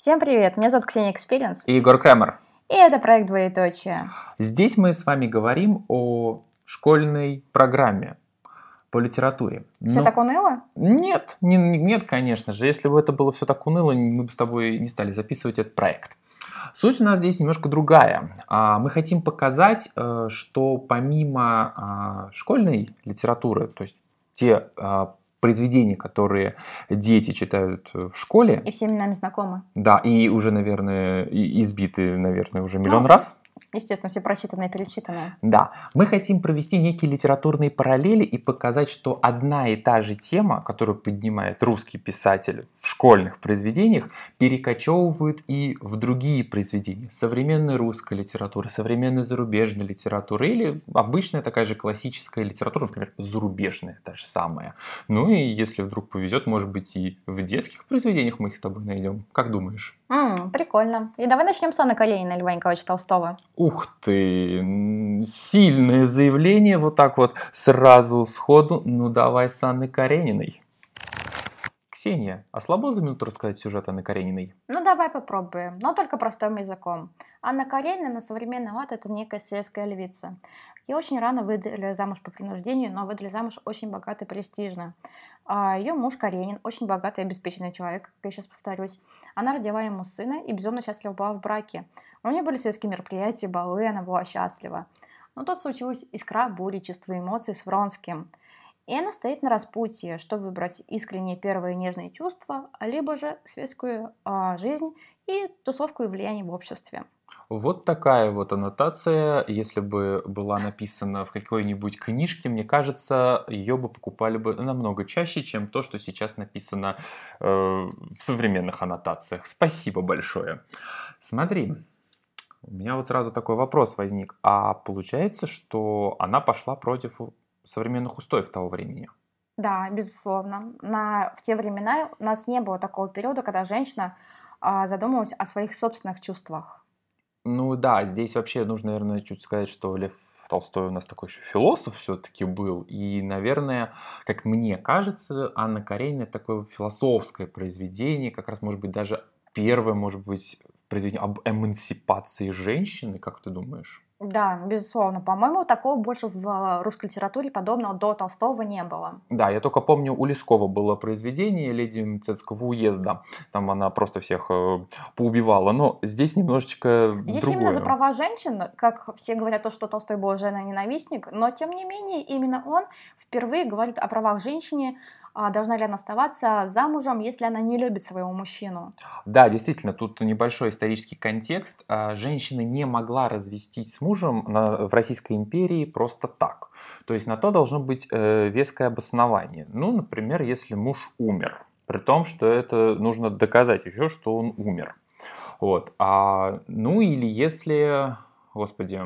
Всем привет, меня зовут Ксения Экспириенс. И Егор Крамер. И это проект «Двоеточие». Здесь мы с вами говорим о школьной программе по литературе. Все Но- так уныло? Нет, не- не- нет, конечно же. Если бы это было все так уныло, мы бы с тобой не стали записывать этот проект. Суть у нас здесь немножко другая. А, Мы хотим показать, э, что помимо а, школьной литературы, то есть те произведения, которые дети читают в школе, И всеми нами знакомы. да, и уже, наверное, избиты, наверное, уже миллион Ну. раз, Естественно, все прочитанные и перечитанные. Да, мы хотим провести некие литературные параллели и показать, что одна и та же тема, которую поднимает русский писатель в школьных произведениях, перекочевывают и в другие произведения. Современной русской литературы, современной зарубежной литературы или обычная такая же классическая литература, например, зарубежная, та же самая. Ну и если вдруг повезет, может быть и в детских произведениях мы их с тобой найдем. Как думаешь? М, прикольно. И давай начнем с Анны Каренина Льва Николаевича Толстого. Ух ты, сильное заявление, вот так вот сразу сходу. Ну давай с Анной Карениной. Ксения, а слабо за минуту рассказать сюжет Анны Карениной? Ну, давай попробуем, но только простым языком. Анна Каренина на современный лад – это некая светская львица. Ее очень рано выдали замуж по принуждению, но выдали замуж очень богато и престижно. А ее муж Каренин, очень богатый и обеспеченный человек, как я сейчас повторюсь. Она родила ему сына и безумно счастлива была в браке. У нее были светские мероприятия, балы, она была счастлива. Но тут случилась искра бури чувства эмоций с Вронским. И она стоит на распутье, что выбрать искренние первые нежные чувства, либо же светскую а, жизнь и тусовку и влияние в обществе. Вот такая вот аннотация, если бы была написана в какой-нибудь книжке, мне кажется, ее бы покупали бы намного чаще, чем то, что сейчас написано э, в современных аннотациях. Спасибо большое. Смотри, у меня вот сразу такой вопрос возник. А получается, что она пошла против современных устоев того времени? Да, безусловно. На, в те времена у нас не было такого периода, когда женщина а, задумывалась о своих собственных чувствах. Ну да, здесь вообще нужно, наверное, чуть сказать, что Лев Толстой у нас такой еще философ все-таки был. И, наверное, как мне кажется, Анна Каренина такое философское произведение, как раз, может быть, даже первое, может быть, произведение об эмансипации женщины, как ты думаешь? Да, безусловно. По-моему, такого больше в русской литературе подобного до Толстого не было. Да, я только помню, у Лескова было произведение «Леди Мцецкого уезда». Там она просто всех э, поубивала. Но здесь немножечко Здесь другое. именно за права женщин, как все говорят, то, что Толстой был жена-ненавистник, но тем не менее именно он впервые говорит о правах женщины, должна ли она оставаться замужем, если она не любит своего мужчину. Да, действительно, тут небольшой исторический контекст. А, Женщина не могла развестись с мужем в Российской империи просто так. То есть на то должно быть э, веское обоснование. Ну, например, если муж умер, при том, что это нужно доказать еще, что он умер. Вот. А, ну или если, господи,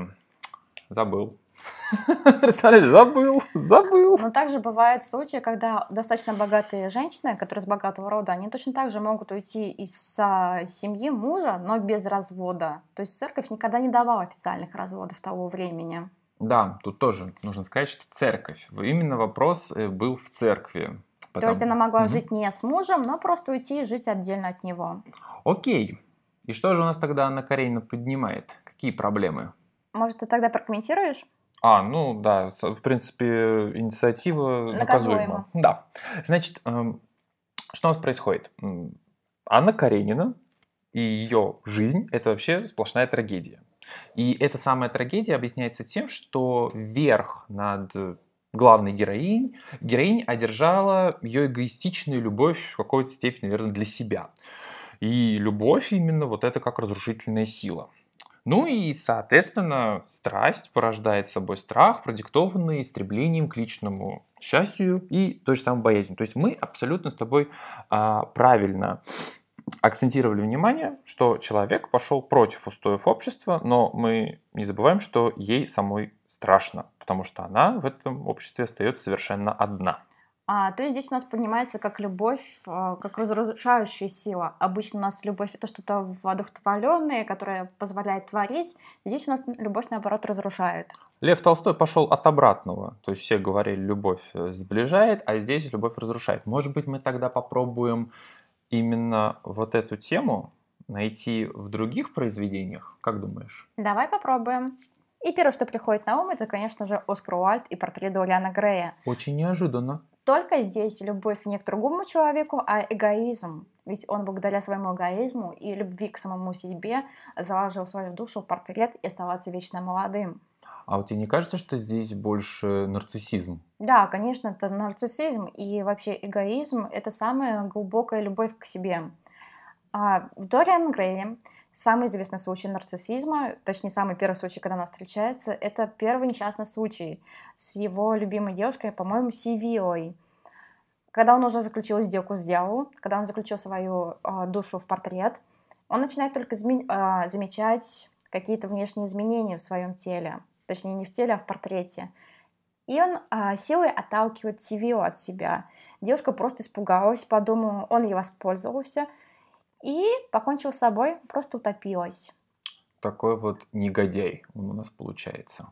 забыл. Представляешь, забыл, забыл. Но также бывают случаи, когда достаточно богатые женщины, которые из богатого рода, они точно так же могут уйти из а, семьи мужа, но без развода. То есть церковь никогда не давала официальных разводов того времени. Да, тут тоже нужно сказать, что церковь. Именно вопрос э, был в церкви. То есть она могла Мгм. жить не с мужем, но просто уйти и жить отдельно от него. Окей. И что же у нас тогда Анна Каренина поднимает? Какие проблемы? Может, ты тогда прокомментируешь? А, ну да, в принципе, инициатива Наказуема. наказуема. Да. Значит, эм, что у нас происходит? Анна Каренина и ее жизнь – это вообще сплошная трагедия. И эта самая трагедия объясняется тем, что верх над главной героиней, героинь одержала ее эгоистичную любовь в какой-то степени, наверное, для себя. И любовь именно вот это как разрушительная сила. Ну и, соответственно, страсть порождает собой страх, продиктованный стремлением к личному счастью и той же самой боязнью. То есть мы абсолютно с тобой а, правильно акцентировали внимание, что человек пошел против устоев общества, но мы не забываем, что ей самой страшно, потому что она в этом обществе остается совершенно одна. А, то есть здесь у нас поднимается как любовь, а, как разрушающая сила. Обычно у нас любовь это что-то воодухотворенное, которое позволяет творить. Здесь у нас любовь, наоборот, разрушает. Лев Толстой пошел от обратного. То есть все говорили, любовь э, сближает, а здесь любовь разрушает. Может быть, мы тогда попробуем именно вот эту тему найти в других произведениях? Как думаешь? Давай попробуем. И первое, что приходит на ум, это, конечно же, Оскар Уальд и портрет Дориана Грея. Очень неожиданно. Только здесь любовь не к другому человеку, а эгоизм. Ведь он благодаря своему эгоизму и любви к самому себе заложил свою душу в портрет и оставаться вечно молодым. А вот тебе не кажется, что здесь больше нарциссизм? Да, конечно, это нарциссизм и вообще эгоизм — это самая глубокая любовь к себе. А в Дориан Грее самый известный случай нарциссизма, точнее, самый первый случай, когда она встречается, это первый несчастный случай с его любимой девушкой, по-моему, Сивиой. Когда он уже заключил сделку с дьяволом, когда он заключил свою э, душу в портрет, он начинает только э, замечать какие-то внешние изменения в своем теле точнее не в теле, а в портрете. И он а, силой отталкивает Сивио от себя. Девушка просто испугалась, подумала, он ей воспользовался и покончил с собой, просто утопилась. Такой вот негодяй он у нас получается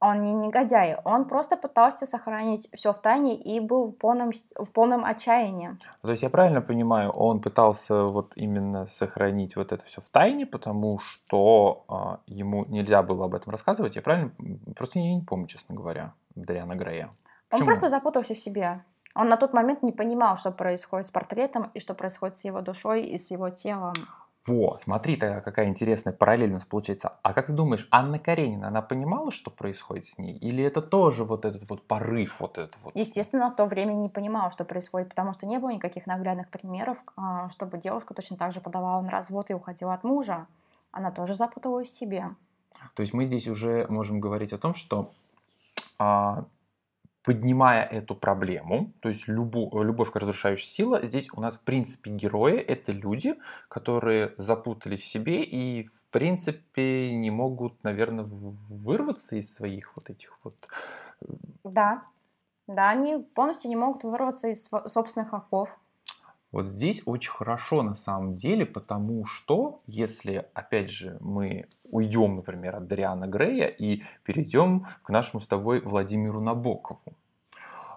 он не негодяй, он просто пытался сохранить все в тайне и был в полном, в полном отчаянии. То есть я правильно понимаю, он пытался вот именно сохранить вот это все в тайне, потому что а, ему нельзя было об этом рассказывать. Я правильно? Просто я не помню, честно говоря, Дариана Грея. Он просто запутался в себе. Он на тот момент не понимал, что происходит с портретом и что происходит с его душой и с его телом. Во, смотри, тогда какая интересная параллель у нас получается. А как ты думаешь, Анна Каренина, она понимала, что происходит с ней? Или это тоже вот этот вот порыв, вот этот вот? Естественно, в то время не понимала, что происходит, потому что не было никаких наглядных примеров, а, чтобы девушка точно так же подавала на развод и уходила от мужа. Она тоже запуталась в себе. То есть мы здесь уже можем говорить о том, что а, поднимая эту проблему, то есть любу, любовь как разрушающая сила, здесь у нас в принципе герои — это люди, которые запутались в себе и в принципе не могут, наверное, вырваться из своих вот этих вот... Э, да, да, они полностью не могут вырваться из собственных оков. Вот здесь очень хорошо на самом деле, потому что если, опять же, мы уйдем, например, от Дариана Грея и перейдем к нашему с тобой Владимиру Набокову.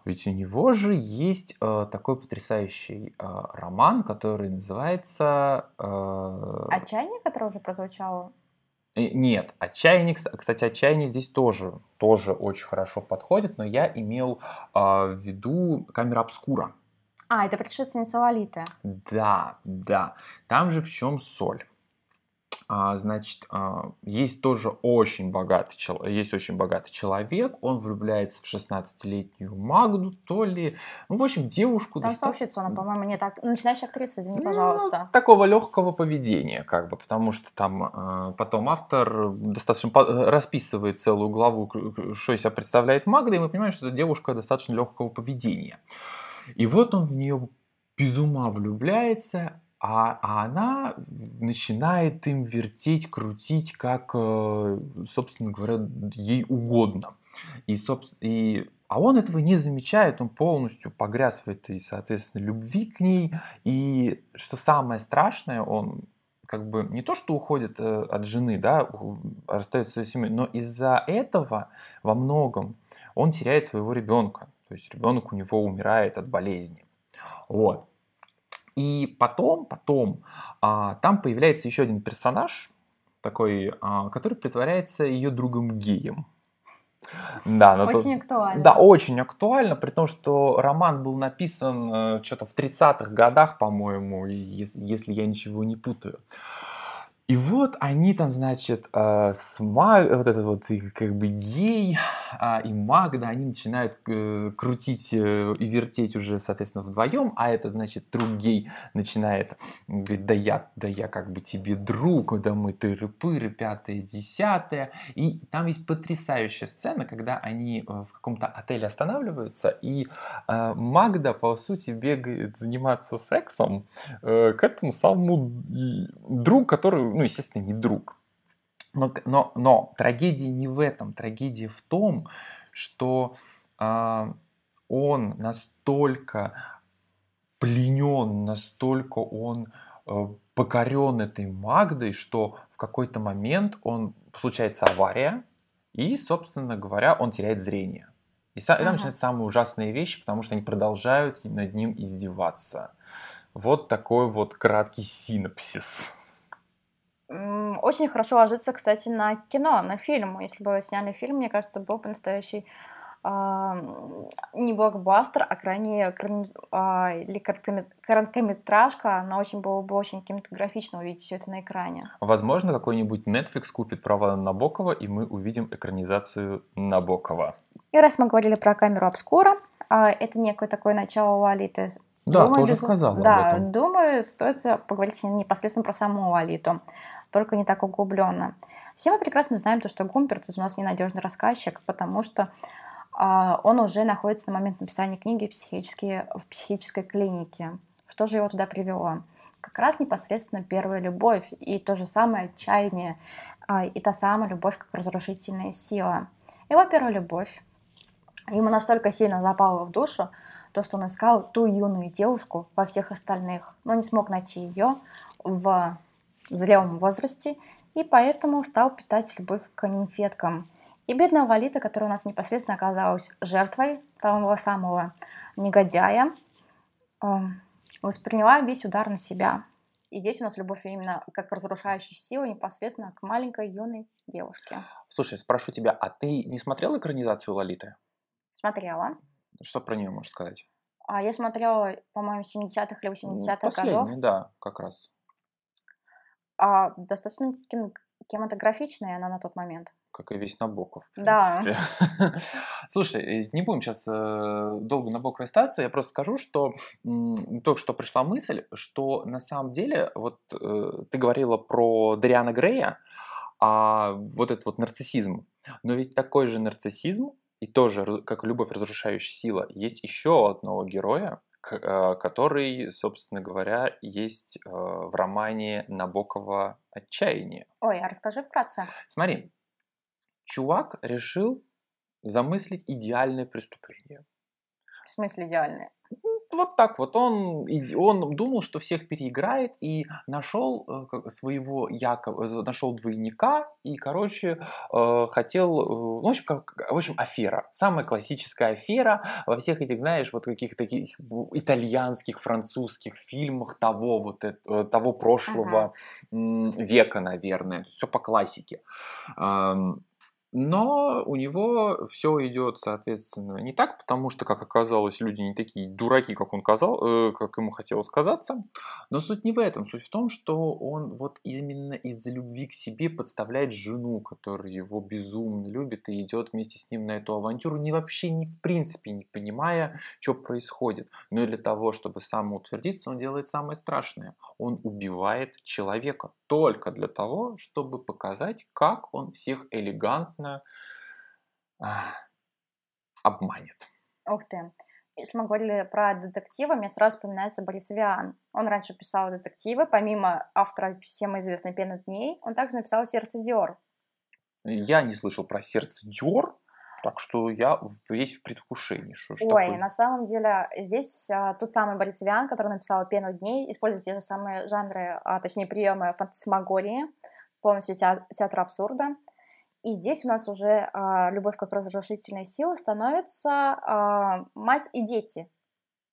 Ведь у него же есть э, такой потрясающий э, роман, который называется... Э... Отчаяние, которое уже прозвучало? Э, нет, отчаяние, кстати, отчаяние здесь тоже, тоже очень хорошо подходит, но я имел э, в виду камера обскура. А, это предшественница Лолиты. Да, да. Там же в чем соль. А, значит, а, есть тоже очень богатый, есть очень богатый человек, он влюбляется в 16-летнюю Магду, то ли, ну, в общем, девушку... Танцовщицу она, по-моему, не так... Начинающая актриса, извини, ну, пожалуйста. Такого легкого поведения, как бы, потому что там а, потом автор достаточно расписывает целую главу, что из себя представляет Магда, и мы понимаем, что это девушка достаточно легкого поведения. И вот он в нее без ума влюбляется, а, а она начинает им вертеть, крутить, как, э, собственно говоря, ей угодно. И, и, а он этого не замечает, он полностью погряз в этой, соответственно, любви к ней. И что самое страшное, он как бы не то, что уходит э, от жены, да, расстается с семьей, но из-за этого во многом он теряет своего ребенка. То есть ребенок у него умирает от болезни. Вот. И потом, потом, а, там появляется еще один персонаж, такой, а, который притворяется ее другом геем. Да, но очень то, актуально. Да, очень актуально, при том, что роман был написан э, что-то в 30-х годах, по-моему, если, если я ничего не путаю. И вот они там, значит, э, с Маг, вот этот вот как бы гей а, и Магда, они начинают э, крутить э, и вертеть уже, соответственно, вдвоем, а этот, значит, друг гей начинает говорить, да я, да я как бы тебе друг, да мы тыры-пыры, пятое, десятое. И там есть потрясающая сцена, когда они в каком-то отеле останавливаются, и Магда, по сути, бегает заниматься сексом к этому самому другу, который ну, естественно, не друг. Но, но, но трагедия не в этом. Трагедия в том, что э, он настолько пленен, настолько он э, покорен этой Магдой, что в какой-то момент он случается авария, и, собственно говоря, он теряет зрение. И, ага. и там начинаются самые ужасные вещи, потому что они продолжают над ним издеваться. Вот такой вот краткий синопсис. Очень хорошо ложится, кстати, на кино, на фильм. Если бы сняли фильм, мне кажется, был бы настоящий а, не блокбастер, а крайне крайне, а, или короткоме- короткометражка, но очень было бы очень кинематографично увидеть все это на экране. Возможно, какой-нибудь Netflix купит права на Набокова, и мы увидим экранизацию Набокова. И раз мы говорили про камеру обскура, а, это некое такое начало Лолиты. Да, Думаю, тоже без- сказала Да, об этом. думаю, стоит поговорить непосредственно про саму Лолиту, только не так углубленно. Все мы прекрасно знаем то, что Гумперт у нас ненадежный рассказчик, потому что а, он уже находится на момент написания книги психически, в психической клинике. Что же его туда привело? Как раз непосредственно первая любовь и то же самое отчаяние, а, и та самая любовь как разрушительная сила. Его первая любовь ему настолько сильно запала в душу, то, что он искал ту юную девушку во всех остальных, но не смог найти ее в зрелом возрасте, и поэтому стал питать любовь к нимфеткам. И бедная Валита, которая у нас непосредственно оказалась жертвой того самого негодяя, эм, восприняла весь удар на себя. И здесь у нас любовь именно как разрушающая сила непосредственно к маленькой юной девушке. Слушай, спрошу тебя, а ты не смотрел экранизацию Лолиты? Смотрела. Что про нее можешь сказать? А я смотрела, по-моему, 70-х или 80-х годов. Последний, да, как раз. А, достаточно кино- кинематографичная она на тот момент. Как и весь Набоков. в Да. Слушай, э, не будем сейчас долго Набоковой остаться. Я просто скажу, что м, только что пришла мысль, что на самом деле, вот э, ты говорила про Дариана Грея, а вот этот вот нарциссизм. Но ведь такой же нарциссизм, и тоже, как и любовь разрушающая сила, есть еще одного героя, э, который, собственно говоря, есть э, в романе Набокова «Отчаяние». Ой, а расскажи вкратце. Смотри, чувак решил замыслить идеальное преступление. В смысле идеальная? Вот так вот он, он думал, что всех переиграет и нашел э, своего якобы, нашел двойника и, короче, э, хотел, э, ну, в общем, как, в общем, афера. Самая классическая афера во всех этих, знаешь, вот каких-то таких итальянских, французских фильмах того вот это- того прошлого м, века, наверное. Все по классике. Но у него все идет, соответственно, не так, потому что, как оказалось, люди не такие дураки, как он казал, э, как ему хотелось казаться. Но суть не в этом. Суть в том, что он вот именно из-за любви к себе подставляет жену, которая его безумно любит и идет вместе с ним на эту авантюру, не вообще, не в принципе не понимая, что происходит. Но для того, чтобы самоутвердиться, он делает самое страшное. Он убивает человека только для того, чтобы показать, как он всех элегантно а, обманет. Ух ты. Если мы говорили про детективы, мне сразу вспоминается Борис Виан. Он раньше писал детективы, помимо автора всем известной «Пена дней», он также написал «Сердце Диор». Я не слышал про сердце Диор, так что я весь в предвкушении. Что, Ой, такое? на самом деле здесь а, тот самый Борис Виан, который написал «Пену дней», использует те же самые жанры, а, точнее приемы фантасмагории, полностью теа- театр абсурда. И здесь у нас уже а, любовь как разрушительная сила становится а, мать и дети.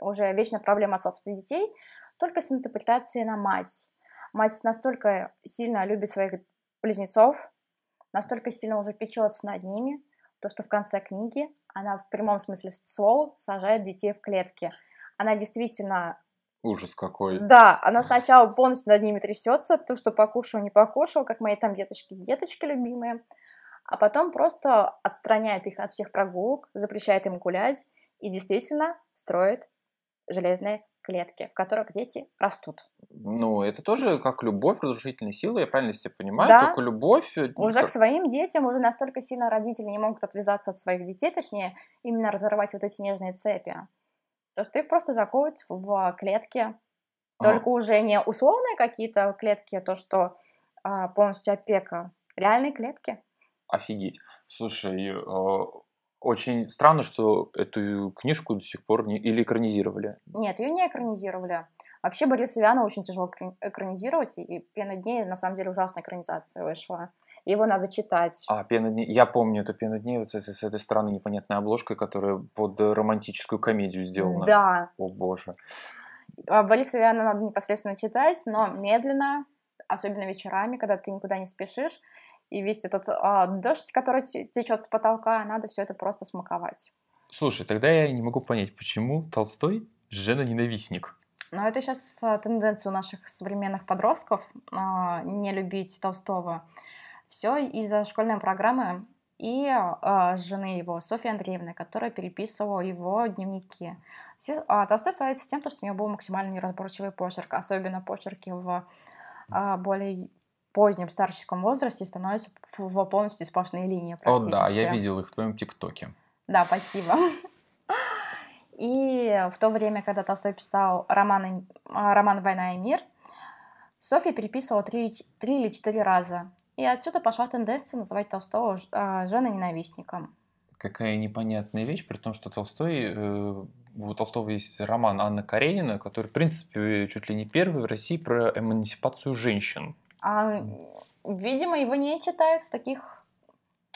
Уже вечная проблема отцов и детей, только с интерпретацией на мать. Мать настолько сильно любит своих близнецов, настолько сильно уже печется над ними, то, что в конце книги она в прямом смысле слова сажает детей в клетки. Она действительно, Ужас какой. да, она сначала полностью над ними трясется, то, что покушал, не покушал, как мои там деточки, деточки любимые, а потом просто отстраняет их от всех прогулок, запрещает им гулять и действительно строит железные клетки, в которых дети растут. Ну, это тоже как любовь, разрушительная сила, я правильно себя понимаю? Да. Только любовь... э, Уже как- к своим детям, уже настолько сильно родители не могут отвязаться от своих детей, точнее, именно разорвать вот эти нежные цепи. То, что их просто заковывают в клетки. А, Только уже не условные какие-то клетки, а то, что а, полностью опека. Реальные клетки. Офигеть. Слушай, э, очень странно, что эту книжку до сих пор не... или экранизировали. Нет, ее не экранизировали. Вообще Бориса Виана очень тяжело экра- экранизировать, и «Пена дней» на самом деле ужасная экранизация вышла. Его надо читать. А, «Пена дней». Я помню эту «Пена дней» вот с, с этой странной непонятной обложкой, которая под романтическую комедию сделана. Да, О боже. А Бориса Виана надо непосредственно читать, но медленно, особенно вечерами, когда ты никуда не спешишь, и весь этот а, дождь, который течет с потолка, надо все это просто смаковать. Слушай, тогда я не могу понять, почему Толстой жена-ненавистник. Но это сейчас а, тенденция у наших современных подростков а, не любить Толстого. Все из-за школьной программы и э, жены его, Софьи Андреевны, которая переписывала его дневники. Все, э, Толстой славится тем, что у него был максимально неразборчивый почерк, особенно почерки в э, более позднем старческом возрасте становятся полностью сплошные линии О да, я видел их в твоем ТикТоке. Да, спасибо. И в то время, когда Толстой писал роман, роман «Война и мир», Софья переписывала три, три или четыре раза. И отсюда пошла тенденция называть Толстого э, женоненавистником. Какая непонятная вещь, при том, что Толстой, э, у Толстого есть роман Анна Каренина, который, в принципе, чуть ли не первый в России про эмансипацию женщин. А, видимо, его не читают в таких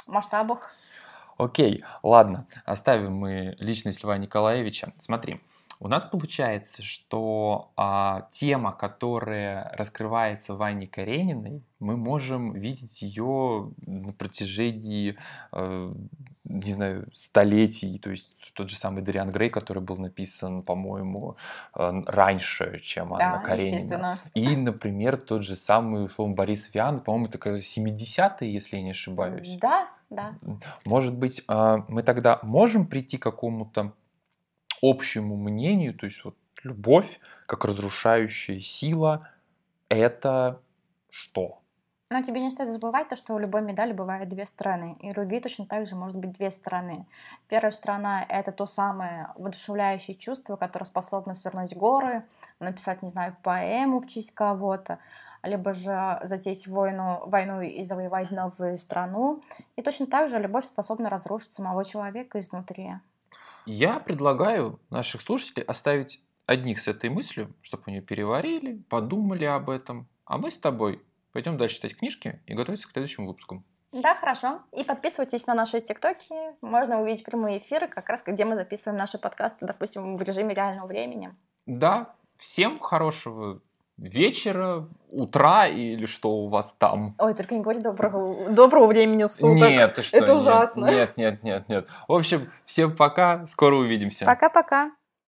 масштабах. Окей, ладно, оставим мы личность Льва Николаевича. Смотри, у нас получается, что а, тема, которая раскрывается в Анне Карениной, мы можем видеть ее на протяжении, э, не знаю, столетий. То есть тот же самый Дариан Грей, который был написан, по-моему, э, раньше, чем Анна да, Каренина. И, например, тот же самый, условно, Борис Виан, по-моему, это 70-е, если я не ошибаюсь. Да, да. Может быть, э, мы тогда можем прийти к какому-то общему мнению, то есть вот любовь как разрушающая сила, это что? Но тебе не стоит забывать то, что у любой медали бывает две стороны. И любви точно так же может быть две стороны. Первая сторона — это то самое воодушевляющее чувство, которое способно свернуть горы, написать, не знаю, поэму в честь кого-то, либо же затеять войну, войну и завоевать новую страну. И точно так же любовь способна разрушить самого человека изнутри. Я предлагаю наших слушателей оставить одних с этой мыслью, чтобы они переварили, подумали об этом. А мы с тобой пойдем дальше читать книжки и готовиться к следующему выпуску. Да, хорошо. И подписывайтесь на наши тиктоки. Можно увидеть прямые эфиры, как раз где мы записываем наши подкасты, допустим, в режиме реального времени. Да, всем хорошего вечера, утра или что у вас там. Ой, только не говори доброго, доброго времени суток. Нет, ты что? Это ужасно. Нет, нет, нет, нет. В общем, всем пока, скоро увидимся. Пока-пока.